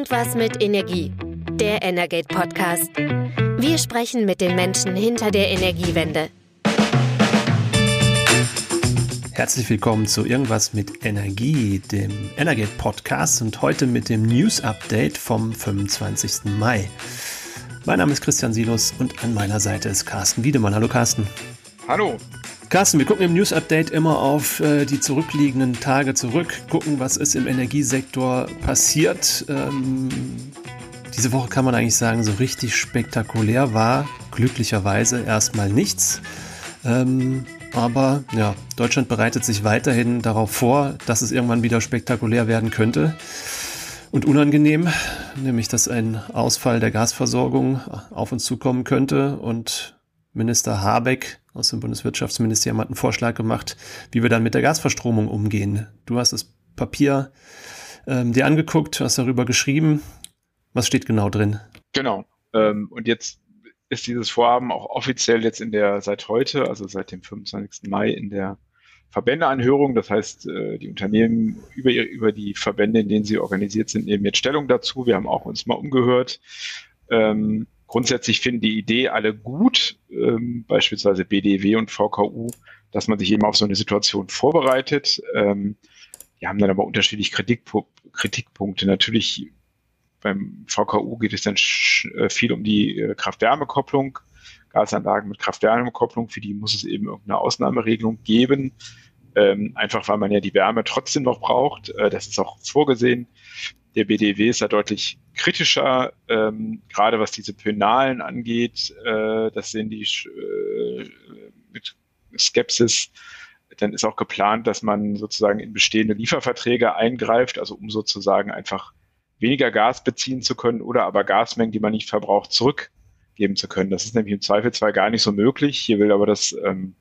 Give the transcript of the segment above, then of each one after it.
Irgendwas mit Energie. Der Energate Podcast. Wir sprechen mit den Menschen hinter der Energiewende. Herzlich willkommen zu Irgendwas mit Energie, dem Energate Podcast und heute mit dem News Update vom 25. Mai. Mein Name ist Christian Silus und an meiner Seite ist Carsten Wiedemann. Hallo Carsten. Hallo. Carsten, wir gucken im News Update immer auf äh, die zurückliegenden Tage zurück, gucken, was ist im Energiesektor passiert. Ähm, diese Woche kann man eigentlich sagen, so richtig spektakulär war glücklicherweise erstmal nichts. Ähm, aber ja, Deutschland bereitet sich weiterhin darauf vor, dass es irgendwann wieder spektakulär werden könnte und unangenehm, nämlich dass ein Ausfall der Gasversorgung auf uns zukommen könnte und Minister Habeck aus dem Bundeswirtschaftsministerium hat einen Vorschlag gemacht, wie wir dann mit der Gasverstromung umgehen. Du hast das Papier ähm, dir angeguckt, hast darüber geschrieben. Was steht genau drin? Genau. Ähm, und jetzt ist dieses Vorhaben auch offiziell jetzt in der, seit heute, also seit dem 25. Mai in der Verbändeanhörung. Das heißt, äh, die Unternehmen über, über die Verbände, in denen sie organisiert sind, nehmen jetzt Stellung dazu. Wir haben auch uns mal umgehört. Ähm, grundsätzlich finden die Idee alle gut, ähm, beispielsweise BDW und VKU, dass man sich eben auf so eine Situation vorbereitet. Ähm, die haben dann aber unterschiedlich Kritikpu Kritikpunkte. Natürlich beim VKU geht es dann äh, viel um die äh, Kraft-Wärme-Kopplung, Gasanlagen mit Kraft-Wärme-Kopplung. Für die muss es eben irgendeine Ausnahmeregelung geben. Ähm, einfach weil man ja die Wärme trotzdem noch braucht. Äh, das ist auch vorgesehen. Der BDW ist da deutlich kritischer, ähm, gerade was diese Penalen angeht. Äh, das sehen die äh, mit Skepsis. Dann ist auch geplant, dass man sozusagen in bestehende Lieferverträge eingreift, also um sozusagen einfach weniger Gas beziehen zu können oder aber Gasmengen, die man nicht verbraucht, zurückgeben zu können. Das ist nämlich im Zweifelsfall gar nicht so möglich. Hier will aber das ähm,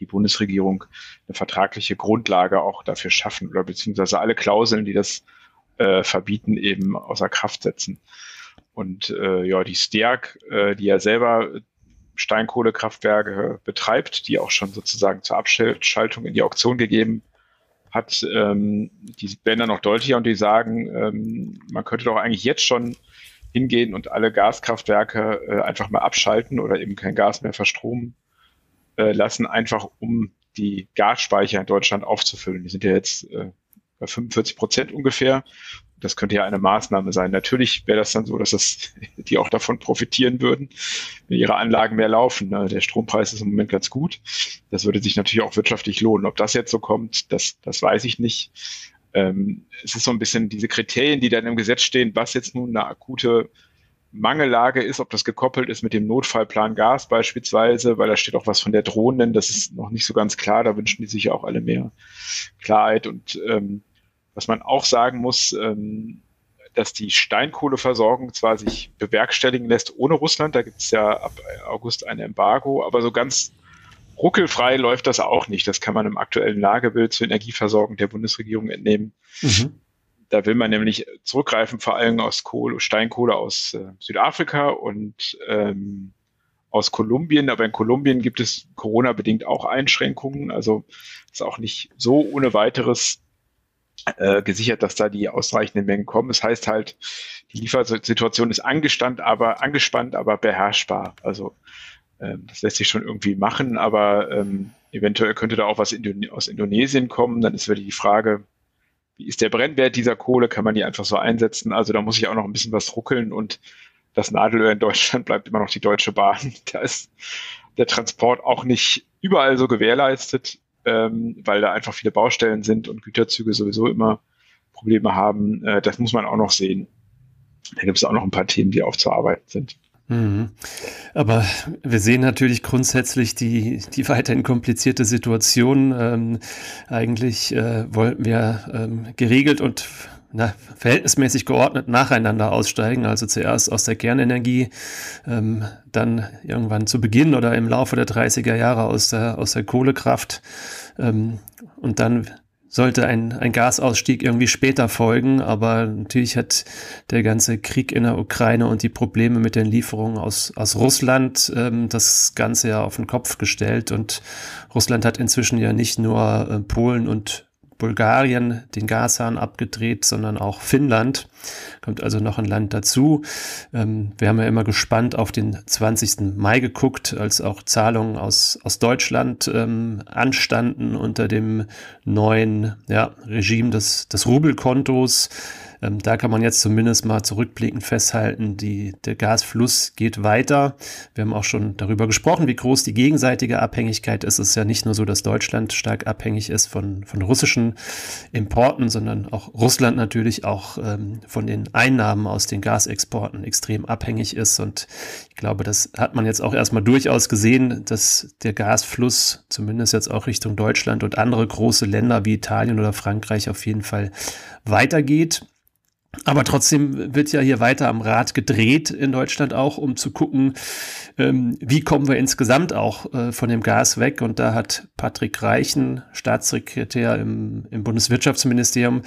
die Bundesregierung eine vertragliche Grundlage auch dafür schaffen oder beziehungsweise alle Klauseln, die das äh, verbieten, eben außer Kraft setzen. Und äh, ja, die Stärk, äh, die ja selber Steinkohlekraftwerke betreibt, die auch schon sozusagen zur Abschaltung in die Auktion gegeben hat, ähm, die dann noch deutlicher und die sagen, ähm, man könnte doch eigentlich jetzt schon hingehen und alle Gaskraftwerke äh, einfach mal abschalten oder eben kein Gas mehr verstromen äh, lassen, einfach um die Gasspeicher in Deutschland aufzufüllen. Die sind ja jetzt äh, bei 45 Prozent ungefähr. Das könnte ja eine Maßnahme sein. Natürlich wäre das dann so, dass das, die auch davon profitieren würden, wenn ihre Anlagen mehr laufen. Ne? Der Strompreis ist im Moment ganz gut. Das würde sich natürlich auch wirtschaftlich lohnen. Ob das jetzt so kommt, das, das weiß ich nicht. Ähm, es ist so ein bisschen diese Kriterien, die dann im Gesetz stehen, was jetzt nun eine akute Mangellage ist, ob das gekoppelt ist mit dem Notfallplan Gas beispielsweise, weil da steht auch was von der Drohnen, das ist noch nicht so ganz klar, da wünschen die sich ja auch alle mehr Klarheit und ähm, was man auch sagen muss, ähm, dass die Steinkohleversorgung zwar sich bewerkstelligen lässt ohne Russland, da gibt es ja ab August ein Embargo, aber so ganz ruckelfrei läuft das auch nicht. Das kann man im aktuellen Lagebild zur Energieversorgung der Bundesregierung entnehmen. Mhm. Da will man nämlich zurückgreifen, vor allem aus Kohle, Steinkohle aus äh, Südafrika und ähm, aus Kolumbien. Aber in Kolumbien gibt es Corona-bedingt auch Einschränkungen. Also ist auch nicht so ohne weiteres äh, gesichert, dass da die ausreichenden Mengen kommen. Das heißt halt, die Liefersituation ist angestand, aber angespannt, aber beherrschbar. Also ähm, das lässt sich schon irgendwie machen, aber ähm, eventuell könnte da auch was Indone aus Indonesien kommen. Dann ist wieder die Frage, wie ist der Brennwert dieser Kohle? Kann man die einfach so einsetzen? Also da muss ich auch noch ein bisschen was ruckeln und das Nadelöhr in Deutschland bleibt immer noch die Deutsche Bahn. Da ist der Transport auch nicht überall so gewährleistet ähm, weil da einfach viele Baustellen sind und Güterzüge sowieso immer Probleme haben. Äh, das muss man auch noch sehen. Da gibt es auch noch ein paar Themen, die aufzuarbeiten sind. Mhm. Aber wir sehen natürlich grundsätzlich die, die weiterhin komplizierte Situation. Ähm, eigentlich äh, wollten wir ähm, geregelt und na, verhältnismäßig geordnet nacheinander aussteigen, also zuerst aus der Kernenergie, ähm, dann irgendwann zu Beginn oder im Laufe der 30er Jahre aus der, aus der Kohlekraft ähm, und dann sollte ein, ein Gasausstieg irgendwie später folgen, aber natürlich hat der ganze Krieg in der Ukraine und die Probleme mit den Lieferungen aus, aus Russland ähm, das Ganze ja auf den Kopf gestellt und Russland hat inzwischen ja nicht nur äh, Polen und Bulgarien den Gashahn abgedreht, sondern auch Finnland. Kommt also noch ein Land dazu. Ähm, wir haben ja immer gespannt auf den 20. Mai geguckt, als auch Zahlungen aus, aus Deutschland ähm, anstanden unter dem neuen ja, Regime des, des Rubelkontos. Ähm, da kann man jetzt zumindest mal zurückblickend festhalten, die, der Gasfluss geht weiter. Wir haben auch schon darüber gesprochen, wie groß die gegenseitige Abhängigkeit ist. Es ist ja nicht nur so, dass Deutschland stark abhängig ist von, von russischen Importen, sondern auch Russland natürlich auch ähm, von den Einnahmen aus den Gasexporten extrem abhängig ist. Und ich glaube, das hat man jetzt auch erstmal durchaus gesehen, dass der Gasfluss zumindest jetzt auch Richtung Deutschland und andere große Länder wie Italien oder Frankreich auf jeden Fall weitergeht. Aber trotzdem wird ja hier weiter am Rad gedreht in Deutschland auch, um zu gucken, ähm, wie kommen wir insgesamt auch äh, von dem Gas weg. Und da hat Patrick Reichen, Staatssekretär im, im Bundeswirtschaftsministerium,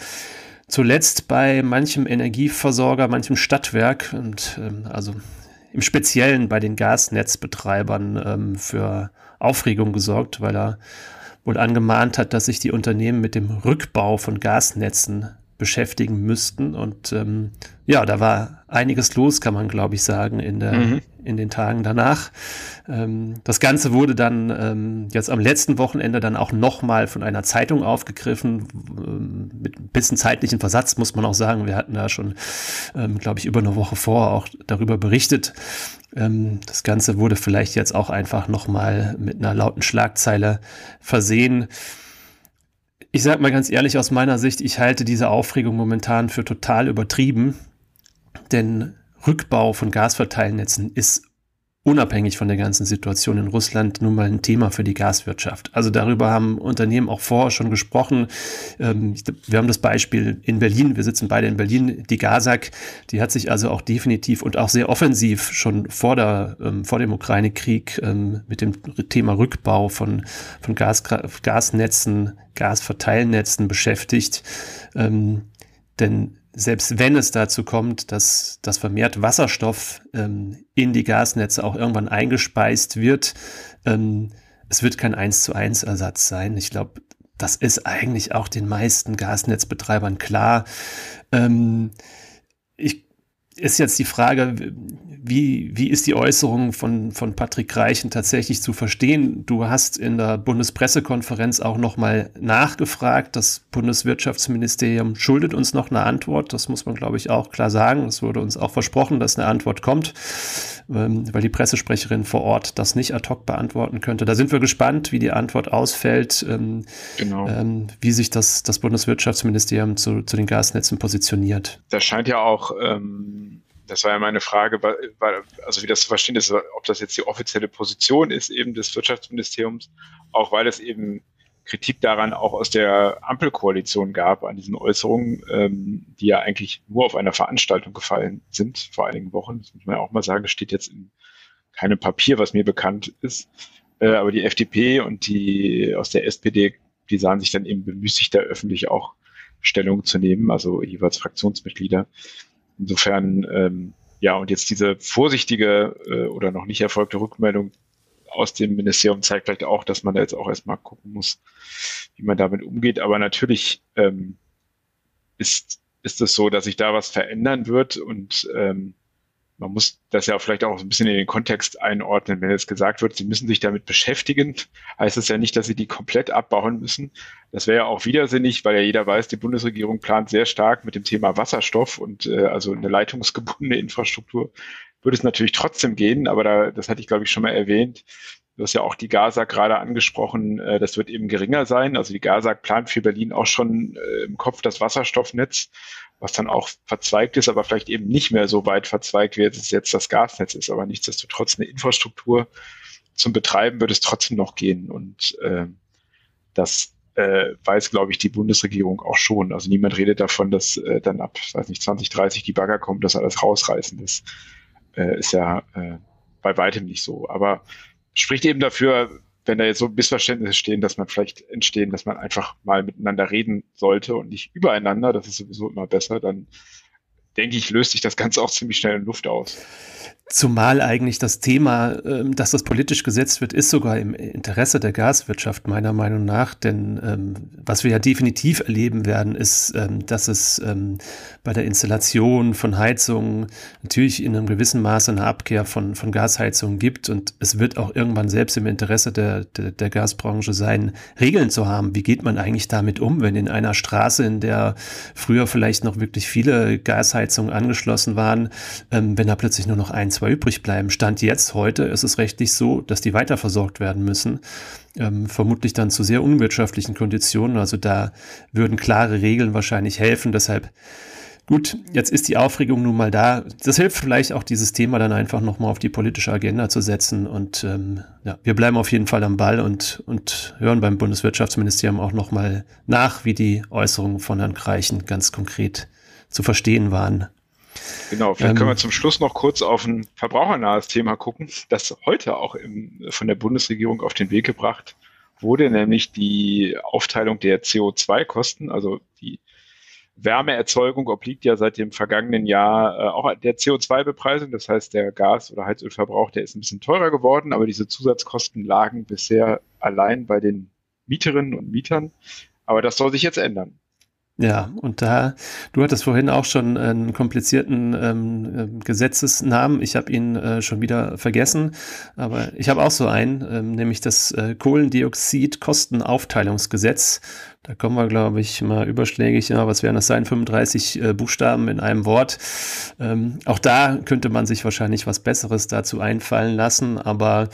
zuletzt bei manchem Energieversorger, manchem Stadtwerk und ähm, also im Speziellen bei den Gasnetzbetreibern ähm, für Aufregung gesorgt, weil er wohl angemahnt hat, dass sich die Unternehmen mit dem Rückbau von Gasnetzen beschäftigen müssten. Und ähm, ja, da war einiges los, kann man, glaube ich, sagen, in, der, mhm. in den Tagen danach. Ähm, das Ganze wurde dann ähm, jetzt am letzten Wochenende dann auch nochmal von einer Zeitung aufgegriffen, ähm, mit ein bisschen zeitlichen Versatz, muss man auch sagen. Wir hatten da schon, ähm, glaube ich, über eine Woche vor auch darüber berichtet. Ähm, das Ganze wurde vielleicht jetzt auch einfach nochmal mit einer lauten Schlagzeile versehen. Ich sage mal ganz ehrlich, aus meiner Sicht, ich halte diese Aufregung momentan für total übertrieben, denn Rückbau von Gasverteilnetzen ist unabhängig von der ganzen Situation in Russland nun mal ein Thema für die Gaswirtschaft. Also darüber haben Unternehmen auch vorher schon gesprochen. Ähm, wir haben das Beispiel in Berlin, wir sitzen beide in Berlin, die Gasak, die hat sich also auch definitiv und auch sehr offensiv schon vor, der, ähm, vor dem Ukraine-Krieg ähm, mit dem Thema Rückbau von, von Gas, Gasnetzen, Gasverteilnetzen beschäftigt. Denn selbst wenn es dazu kommt, dass, dass vermehrt Wasserstoff ähm, in die Gasnetze auch irgendwann eingespeist wird, ähm, es wird kein 1 zu 1 Ersatz sein. Ich glaube, das ist eigentlich auch den meisten Gasnetzbetreibern klar. Ähm, ich, ist jetzt die Frage, wie, wie ist die Äußerung von, von Patrick Reichen tatsächlich zu verstehen? Du hast in der Bundespressekonferenz auch nochmal nachgefragt. Das Bundeswirtschaftsministerium schuldet uns noch eine Antwort. Das muss man, glaube ich, auch klar sagen. Es wurde uns auch versprochen, dass eine Antwort kommt, ähm, weil die Pressesprecherin vor Ort das nicht ad hoc beantworten könnte. Da sind wir gespannt, wie die Antwort ausfällt, ähm, genau. ähm, wie sich das, das Bundeswirtschaftsministerium zu, zu den Gasnetzen positioniert. Das scheint ja auch ähm das war ja meine Frage, also wie das zu verstehen ist, ob das jetzt die offizielle Position ist eben des Wirtschaftsministeriums, auch weil es eben Kritik daran auch aus der Ampelkoalition gab an diesen Äußerungen, ähm, die ja eigentlich nur auf einer Veranstaltung gefallen sind vor einigen Wochen. Das muss man ja auch mal sagen, steht jetzt in keinem Papier, was mir bekannt ist. Äh, aber die FDP und die aus der SPD, die sahen sich dann eben bemüßigt, da öffentlich auch Stellung zu nehmen, also jeweils Fraktionsmitglieder. Insofern, ähm, ja, und jetzt diese vorsichtige äh, oder noch nicht erfolgte Rückmeldung aus dem Ministerium zeigt vielleicht auch, dass man da jetzt auch erstmal gucken muss, wie man damit umgeht. Aber natürlich ähm, ist, ist es so, dass sich da was verändern wird und ähm, man muss das ja vielleicht auch ein bisschen in den Kontext einordnen. Wenn jetzt gesagt wird, sie müssen sich damit beschäftigen, heißt es ja nicht, dass sie die komplett abbauen müssen. Das wäre ja auch widersinnig, weil ja jeder weiß, die Bundesregierung plant sehr stark mit dem Thema Wasserstoff und äh, also eine leitungsgebundene Infrastruktur würde es natürlich trotzdem gehen, aber da, das hatte ich, glaube ich, schon mal erwähnt. Du hast ja auch die GASAG gerade angesprochen, äh, das wird eben geringer sein. Also die GASAG plant für Berlin auch schon äh, im Kopf das Wasserstoffnetz was dann auch verzweigt ist, aber vielleicht eben nicht mehr so weit verzweigt wird, es jetzt das Gasnetz ist. Aber nichtsdestotrotz eine Infrastruktur zum Betreiben wird es trotzdem noch gehen. Und äh, das äh, weiß, glaube ich, die Bundesregierung auch schon. Also niemand redet davon, dass äh, dann ab, weiß nicht, 2030 die Bagger kommen, dass alles rausreißen. Das äh, ist ja äh, bei weitem nicht so. Aber spricht eben dafür, wenn da jetzt so Missverständnisse stehen, dass man vielleicht entstehen, dass man einfach mal miteinander reden sollte und nicht übereinander, das ist sowieso immer besser, dann denke ich, löst sich das Ganze auch ziemlich schnell in Luft aus. Zumal eigentlich das Thema, ähm, dass das politisch gesetzt wird, ist sogar im Interesse der Gaswirtschaft meiner Meinung nach. Denn ähm, was wir ja definitiv erleben werden, ist, ähm, dass es bei der Installation von Heizungen natürlich in einem gewissen Maße eine Abkehr von, von Gasheizungen gibt. Und es wird auch irgendwann selbst im Interesse der, der, der Gasbranche sein, Regeln zu haben. Wie geht man eigentlich damit um, wenn in einer Straße, in der früher vielleicht noch wirklich viele Gasheizungen angeschlossen waren, ähm, wenn da plötzlich nur noch ein zwei übrig bleiben. Stand jetzt heute ist es rechtlich so, dass die weiterversorgt werden müssen. Ähm, vermutlich dann zu sehr unwirtschaftlichen Konditionen. Also da würden klare Regeln wahrscheinlich helfen. Deshalb Gut, jetzt ist die Aufregung nun mal da. Das hilft vielleicht auch, dieses Thema dann einfach nochmal auf die politische Agenda zu setzen. Und ähm, ja, wir bleiben auf jeden Fall am Ball und, und hören beim Bundeswirtschaftsministerium auch nochmal nach, wie die Äußerungen von Herrn Kreichen ganz konkret zu verstehen waren. Genau, vielleicht ähm, können wir zum Schluss noch kurz auf ein verbrauchernahes Thema gucken, das heute auch im, von der Bundesregierung auf den Weg gebracht wurde, nämlich die Aufteilung der CO2-Kosten, also die Wärmeerzeugung obliegt ja seit dem vergangenen Jahr äh, auch der CO2-Bepreisung. Das heißt, der Gas- oder Heizölverbrauch, der ist ein bisschen teurer geworden, aber diese Zusatzkosten lagen bisher allein bei den Mieterinnen und Mietern. Aber das soll sich jetzt ändern. Ja, und da, du hattest vorhin auch schon einen komplizierten ähm, äh, Gesetzesnamen. Ich habe ihn äh, schon wieder vergessen, aber ich habe auch so einen, ähm, nämlich das äh, Kohlendioxid-Kostenaufteilungsgesetz. Da kommen wir, glaube ich, mal überschlägig, ja, was wären das sein? 35 äh, Buchstaben in einem Wort. Ähm, auch da könnte man sich wahrscheinlich was Besseres dazu einfallen lassen. Aber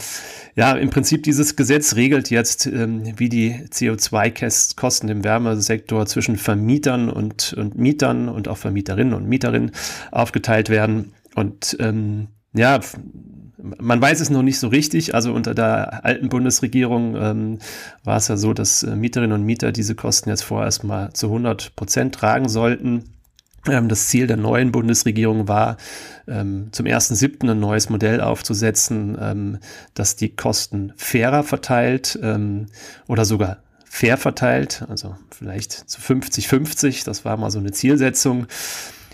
ja, im Prinzip dieses Gesetz regelt jetzt, ähm, wie die CO2-Kosten im Wärmesektor zwischen Vermietern und, und Mietern und auch Vermieterinnen und Mieterinnen aufgeteilt werden. Und ähm, ja, man weiß es noch nicht so richtig. Also unter der alten Bundesregierung ähm, war es ja so, dass äh, Mieterinnen und Mieter diese Kosten jetzt vorerst mal zu 100 Prozent tragen sollten. Ähm, das Ziel der neuen Bundesregierung war, ähm, zum 1.7. ein neues Modell aufzusetzen, ähm, das die Kosten fairer verteilt ähm, oder sogar fair verteilt, also vielleicht zu 50-50. Das war mal so eine Zielsetzung.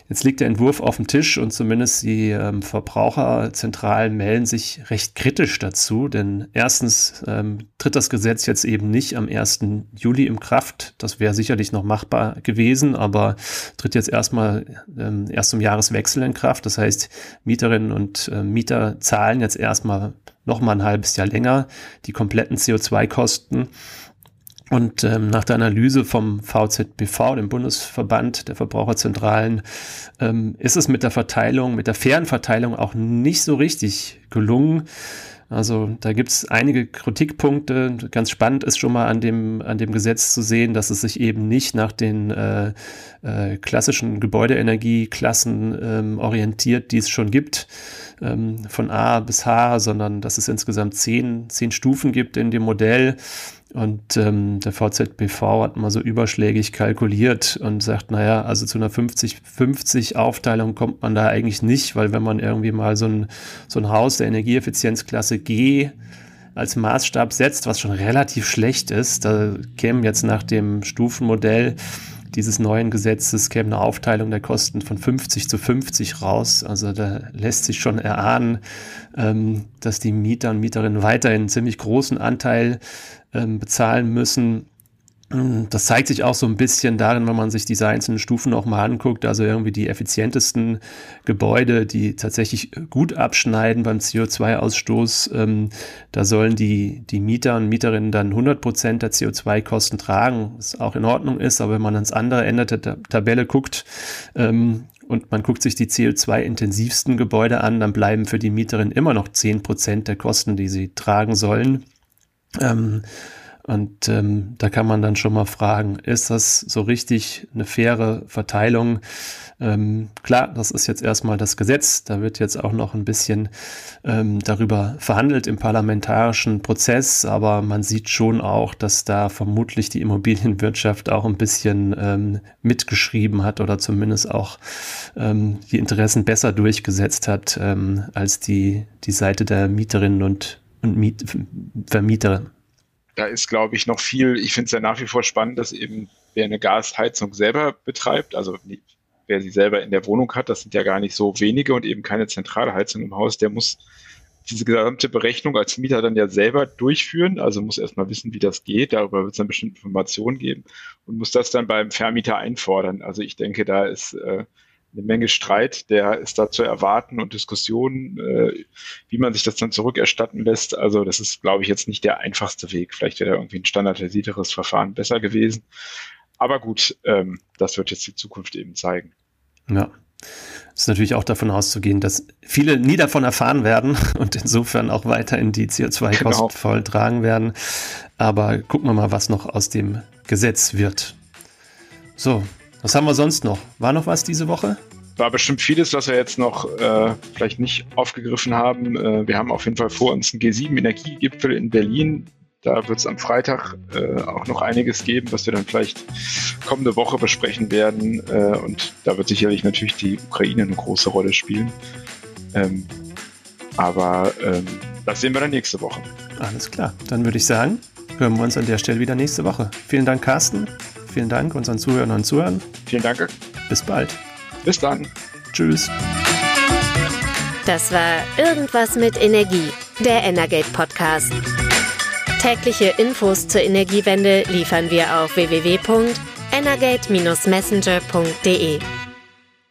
Jetzt liegt der Entwurf auf dem Tisch und zumindest die ähm, Verbraucherzentralen melden sich recht kritisch dazu, denn erstens ähm, tritt das Gesetz jetzt eben nicht am 1. Juli im Kraft. Das wäre sicherlich noch machbar gewesen, aber tritt jetzt erstmal ähm, erst zum Jahreswechsel in Kraft. Das heißt, Mieterinnen und äh, Mieter zahlen jetzt erstmal noch mal ein halbes Jahr länger die kompletten CO2-Kosten. Und ähm, nach der Analyse vom VZBV, dem Bundesverband der Verbraucherzentralen, ähm, ist es mit der Verteilung, mit der fairen Verteilung auch nicht so richtig gelungen. Also da gibt es einige Kritikpunkte. Ganz spannend ist schon mal an dem, an dem Gesetz zu sehen, dass es sich eben nicht nach den äh, äh, klassischen Gebäudeenergieklassen ähm, orientiert, die es schon gibt, ähm, von A bis H, sondern dass es insgesamt zehn, zehn Stufen gibt in dem Modell und ähm, der VZBV hat mal so überschlägig kalkuliert und sagt, naja, also zu einer 50-50 Aufteilung kommt man da eigentlich nicht, weil wenn man irgendwie mal so ein, so ein Haus der Energieeffizienzklasse G als Maßstab setzt, was schon relativ schlecht ist, da kämen jetzt nach dem Stufenmodell dieses neuen Gesetzes käme eine Aufteilung der Kosten von 50 zu 50 raus. Also da lässt sich schon erahnen, ähm, dass die Mieter und Mieterinnen weiterhin einen ziemlich großen Anteil ähm, bezahlen müssen. Das zeigt sich auch so ein bisschen darin, wenn man sich diese einzelnen Stufen auch mal anguckt. Also irgendwie die effizientesten Gebäude, die tatsächlich gut abschneiden beim CO2-Ausstoß. Ähm, da sollen die, die Mieter und Mieterinnen dann 100 Prozent der CO2-Kosten tragen, was auch in Ordnung ist. Aber wenn man ans andere Ende der Tabelle guckt, ähm, und man guckt sich die CO2-intensivsten Gebäude an, dann bleiben für die Mieterinnen immer noch 10 Prozent der Kosten, die sie tragen sollen. Ähm, und ähm, da kann man dann schon mal fragen, ist das so richtig eine faire Verteilung? Ähm, klar, das ist jetzt erstmal das Gesetz. Da wird jetzt auch noch ein bisschen ähm, darüber verhandelt im parlamentarischen Prozess. Aber man sieht schon auch, dass da vermutlich die Immobilienwirtschaft auch ein bisschen ähm, mitgeschrieben hat oder zumindest auch ähm, die Interessen besser durchgesetzt hat ähm, als die, die Seite der Mieterinnen und, und Miet Vermieter da ist, glaube ich, noch viel, ich finde es ja nach wie vor spannend, dass eben wer eine Gasheizung selber betreibt, also wer sie selber in der Wohnung hat, das sind ja gar nicht so wenige und eben keine Zentralheizung im Haus, der muss diese gesamte Berechnung als Mieter dann ja selber durchführen, also muss erstmal wissen, wie das geht, darüber wird es dann bestimmte Informationen geben und muss das dann beim Vermieter einfordern. Also ich denke, da ist äh, eine Menge Streit, der ist da zu erwarten und Diskussionen, äh, wie man sich das dann zurückerstatten lässt. Also das ist, glaube ich, jetzt nicht der einfachste Weg. Vielleicht wäre da irgendwie ein standardisierteres Verfahren besser gewesen. Aber gut, ähm, das wird jetzt die Zukunft eben zeigen. Ja. Es ist natürlich auch davon auszugehen, dass viele nie davon erfahren werden und insofern auch weiterhin die CO2-Kosten genau. voll tragen werden. Aber gucken wir mal, was noch aus dem Gesetz wird. So, was haben wir sonst noch? War noch was diese Woche? War bestimmt vieles, was wir jetzt noch äh, vielleicht nicht aufgegriffen haben. Äh, wir haben auf jeden Fall vor uns einen G7-Energiegipfel in Berlin. Da wird es am Freitag äh, auch noch einiges geben, was wir dann vielleicht kommende Woche besprechen werden. Äh, und da wird sicherlich natürlich die Ukraine eine große Rolle spielen. Ähm, aber ähm, das sehen wir dann nächste Woche. Alles klar. Dann würde ich sagen, hören wir uns an der Stelle wieder nächste Woche. Vielen Dank, Carsten. Vielen Dank unseren Zuhörern und Zuhörern. Vielen Dank. Bis bald. Bis dann. Tschüss. Das war Irgendwas mit Energie, der Energate Podcast. Tägliche Infos zur Energiewende liefern wir auf www.energate-messenger.de.